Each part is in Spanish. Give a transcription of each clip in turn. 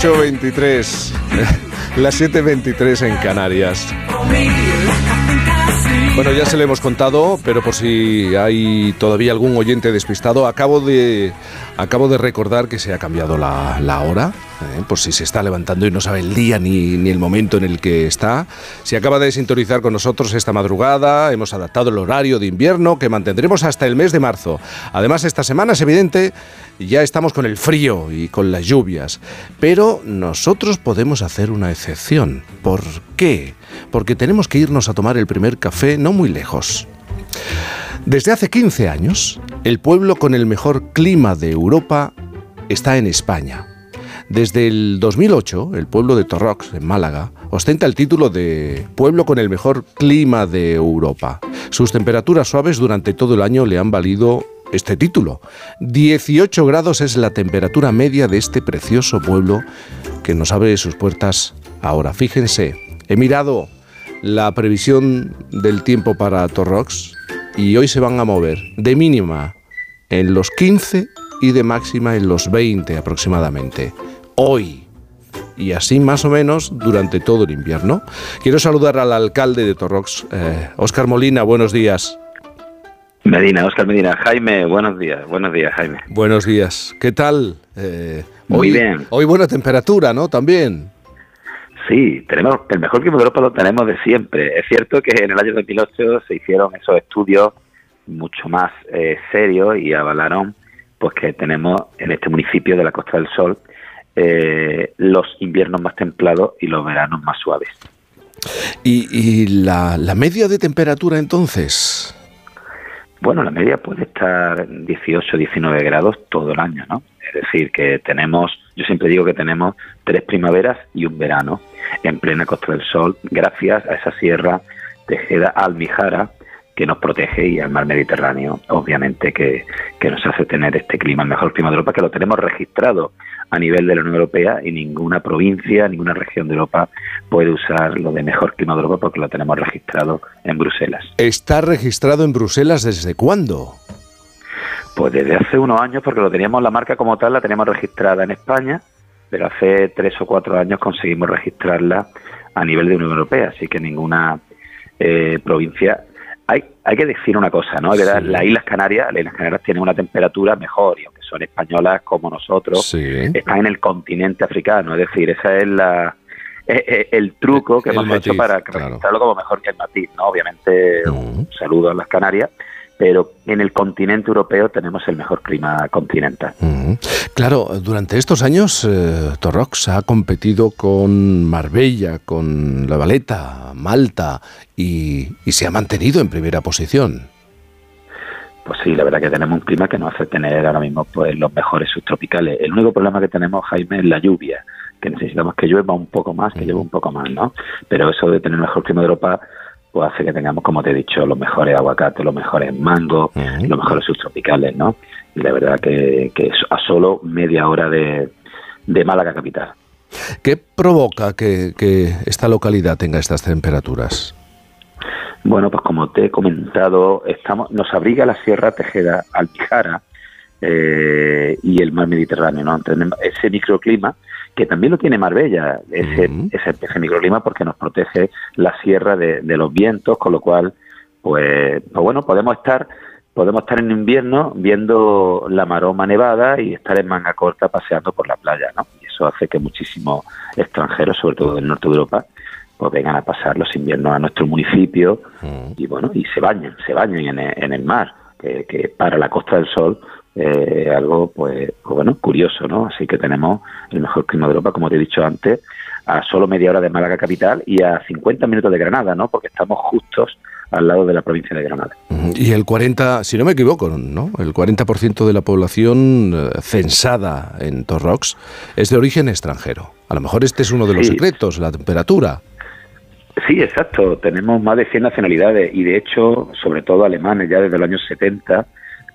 8.23, las 7.23 en Canarias. Bueno, ya se le hemos contado, pero por si hay todavía algún oyente despistado, acabo de, acabo de recordar que se ha cambiado la, la hora. ¿Eh? por si se está levantando y no sabe el día ni, ni, el momento en el que está. Si acaba de sintonizar con nosotros esta madrugada, hemos adaptado el horario de invierno que mantendremos hasta el mes de marzo. Además, esta semana es evidente, ya estamos con el frío y con las lluvias, pero nosotros podemos hacer una excepción. ¿Por qué? Porque tenemos que irnos a tomar el primer café no muy lejos. Desde hace 15 años, el pueblo con el mejor clima de Europa está en España. Desde el 2008, el pueblo de Torrox, en Málaga, ostenta el título de pueblo con el mejor clima de Europa. Sus temperaturas suaves durante todo el año le han valido este título. 18 grados es la temperatura media de este precioso pueblo que nos abre sus puertas ahora. Fíjense, he mirado la previsión del tiempo para Torrox y hoy se van a mover de mínima en los 15 y de máxima en los 20 aproximadamente hoy y así más o menos durante todo el invierno. Quiero saludar al alcalde de Torrox, Óscar Molina, buenos días. Medina, Óscar Medina. Jaime, buenos días, buenos días, Jaime. Buenos días, ¿qué tal? Eh, Muy bien. Hoy buena temperatura, ¿no? También. Sí, tenemos el mejor clima de Europa lo tenemos de siempre. Es cierto que en el año 2008 se hicieron esos estudios mucho más eh, serios y avalaron pues que tenemos en este municipio de la Costa del Sol eh, los inviernos más templados y los veranos más suaves. ¿Y, la, media de temperatura entonces? Bueno, la media puede estar 18, 19 grados todo el año, ¿no? Es decir, que tenemos, yo siempre digo que tenemos tres primaveras y un verano en plena Costa del Sol, gracias a esa sierra Tejeda Almijara, que nos protege y al mar Mediterráneo, obviamente, que, que, nos hace tener este clima, el mejor clima de Europa, que lo tenemos registrado a nivel de la Unión Europea y ninguna provincia, ninguna región de Europa puede usar lo de mejor clima de Europa porque lo tenemos registrado en Bruselas. ¿Está registrado en Bruselas desde cuándo? Pues desde hace unos años, porque lo teníamos, la marca como tal la teníamos registrada en España, pero hace tres o cuatro años conseguimos registrarla a nivel de Unión Europea, así que ninguna eh, provincia hay, hay que decir una cosa, ¿no? Sí. Las Islas Canarias, las Islas Canarias tienen una temperatura mejor y aunque son españolas como nosotros, sí. están en el continente africano, es decir, esa es la el truco que El hemos matiz, hecho para claro. registrarlo como mejor que el matiz, ¿no? Obviamente, un saludo a las Canarias, pero en el continente europeo tenemos el mejor clima continental. Mm. Claro, durante estos años eh, Torrox ha competido con Marbella, con La Valeta, Malta y, y se ha mantenido en primera posición. Pues sí, la verdad que tenemos un clima que nos hace tener ahora mismo pues los mejores subtropicales. El único problema que tenemos, Jaime, es la lluvia, que necesitamos que llueva un poco más, que llueva un poco más, ¿no? Pero eso de tener el mejor clima de Europa pues hace que tengamos, como te he dicho, los mejores aguacates, los mejores mangos, los mejores subtropicales, ¿no? Y la verdad que, a solo media hora de, de Málaga capital. ¿Qué provoca que, que esta localidad tenga estas temperaturas? Bueno, pues como te he comentado, estamos, nos abriga la Sierra Tejeda Alpijara eh, y el mar Mediterráneo, ¿no? Tenemos ese microclima que también lo tiene Marbella, ese, Ujú. ese, ese microclima porque nos protege la sierra de, de los vientos, con lo cual, pues, pues bueno, podemos estar podemos estar en invierno viendo la maroma nevada y estar en manga corta paseando por la playa, ¿no? Y eso hace que muchísimos extranjeros, sobre todo del norte de Europa, pues vengan a pasar los inviernos a nuestro municipio y bueno, y se bañen, se bañen en el, en el mar, que, que para la Costa del Sol eh, algo pues, pues bueno, curioso, ¿no? Así que tenemos el mejor clima de Europa, como te he dicho antes, a solo media hora de Málaga capital y a 50 minutos de Granada, ¿no? Porque estamos justos al lado de la provincia de Granada. Y el 40, si no me equivoco, ¿no? El 40% de la población eh, censada en Torrox es de origen extranjero. A lo mejor este es uno de los Sí. secretos, la temperatura. Sí, exacto. Tenemos más de 100 nacionalidades y de hecho, sobre todo alemanes, ya desde los años 70,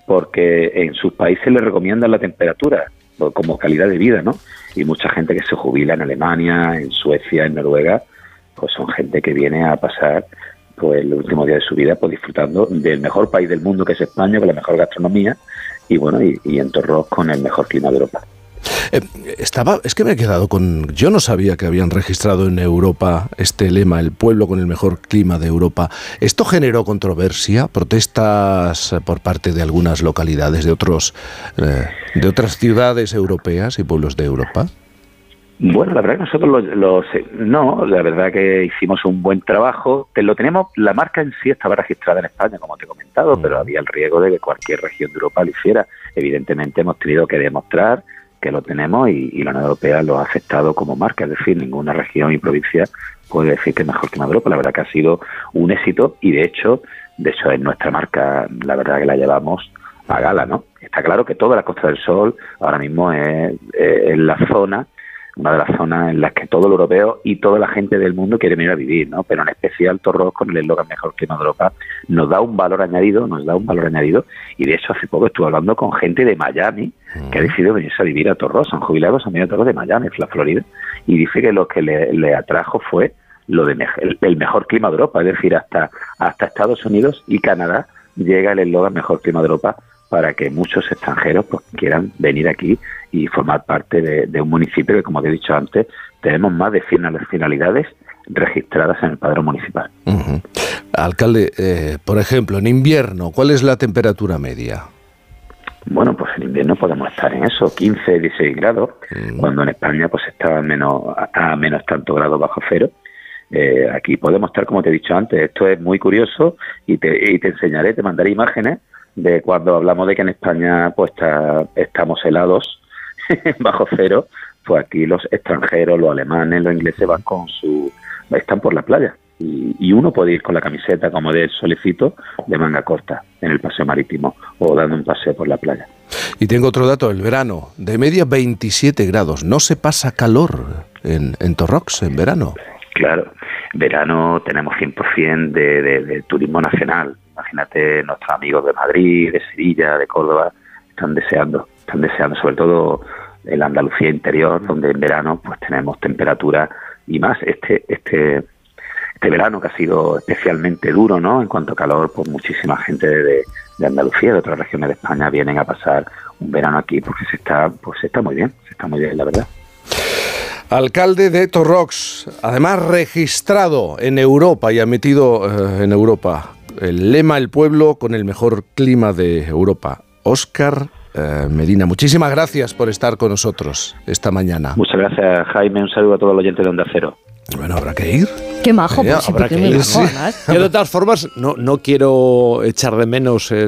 porque en sus países les recomiendan la temperatura como calidad de vida, ¿no? Y mucha gente que se jubila en Alemania, en Suecia, en Noruega, pues son gente que viene a pasar pues el último día de su vida pues disfrutando del mejor país del mundo que es España, con la mejor gastronomía y bueno, y, y en con el mejor clima de Europa. Eh, estaba, es que me he quedado con. Yo no sabía que habían registrado en Europa este lema, el pueblo con el mejor clima de Europa. ¿Esto generó controversia, protestas por parte de algunas localidades de otros, eh, de otras ciudades europeas y pueblos de Europa? Bueno, la verdad que nosotros los, no, la verdad que hicimos un buen trabajo. Lo tenemos, la marca en sí estaba registrada en España, como te he comentado, pero había el riesgo de que cualquier región de Europa lo hiciera. Evidentemente hemos tenido que demostrar que lo tenemos y, la Unión Europea lo ha aceptado como marca, es decir, ninguna región y provincia puede decir que es mejor que Europa. La verdad que ha sido un éxito y de hecho, de hecho es nuestra marca, la verdad que la llevamos a gala, ¿no? Está claro que toda la Costa del Sol ahora mismo es, la zona una de las zonas en las que todo el europeo y toda la gente del mundo quiere venir a vivir, ¿no? Pero en especial Torros con el eslogan Mejor Clima de Europa nos da un valor añadido, nos da un valor añadido y de hecho hace poco estuve hablando con gente de Miami que ha decidido venirse a vivir a Torros, son jubilados, a Torros de Miami, la Florida, y dice que lo que le, atrajo fue lo de el, mejor clima de Europa, es decir, hasta, hasta Estados Unidos y Canadá llega el eslogan Mejor Clima de Europa para que muchos extranjeros pues, quieran venir aquí y formar parte de, un municipio que, como te he dicho antes, tenemos más de 100 finalidades registradas en el padrón municipal. Alcalde, eh, por ejemplo, en invierno, ¿cuál es la temperatura media? Bueno, pues en invierno podemos estar en eso, 15, 16 grados, cuando en España pues está menos, hasta menos tanto grados bajo cero. Eh, aquí podemos estar, como te he dicho antes, esto es muy curioso y te, y te enseñaré, te mandaré imágenes de cuando hablamos de que en España pues estamos helados bajo cero, pues aquí los extranjeros, los alemanes, los ingleses van con su, están por la playa. Y, uno puede ir con la camiseta como de solicito de manga corta en el paseo marítimo o dando un paseo por la playa. Y tengo otro dato, el verano, de media 27 grados, no se pasa calor en, en Torrox en verano. Claro, verano tenemos 100% de, de, de turismo nacional. Imagínate, nuestros amigos de Madrid, de Sevilla, de Córdoba, están deseando están deseando, sobre todo en la Andalucía interior, donde en verano pues tenemos temperatura y más este este este verano que ha sido especialmente duro, ¿no? En cuanto a calor, pues muchísima gente de, de Andalucía, de otras regiones de España vienen a pasar un verano aquí porque se está pues se está muy bien, se está muy bien, la verdad. Alcalde de Torrox, además registrado en Europa y admitido eh, en Europa. El lema El pueblo con el mejor clima de Europa. Óscar eh, Medina. Muchísimas gracias por estar con nosotros esta mañana. Muchas gracias, Jaime. Un saludo a todos los oyentes de Onda Cero. Bueno, habrá que ir. Qué majo, eh, pues habrá que ir. Yo de todas formas no, no quiero echar de menos el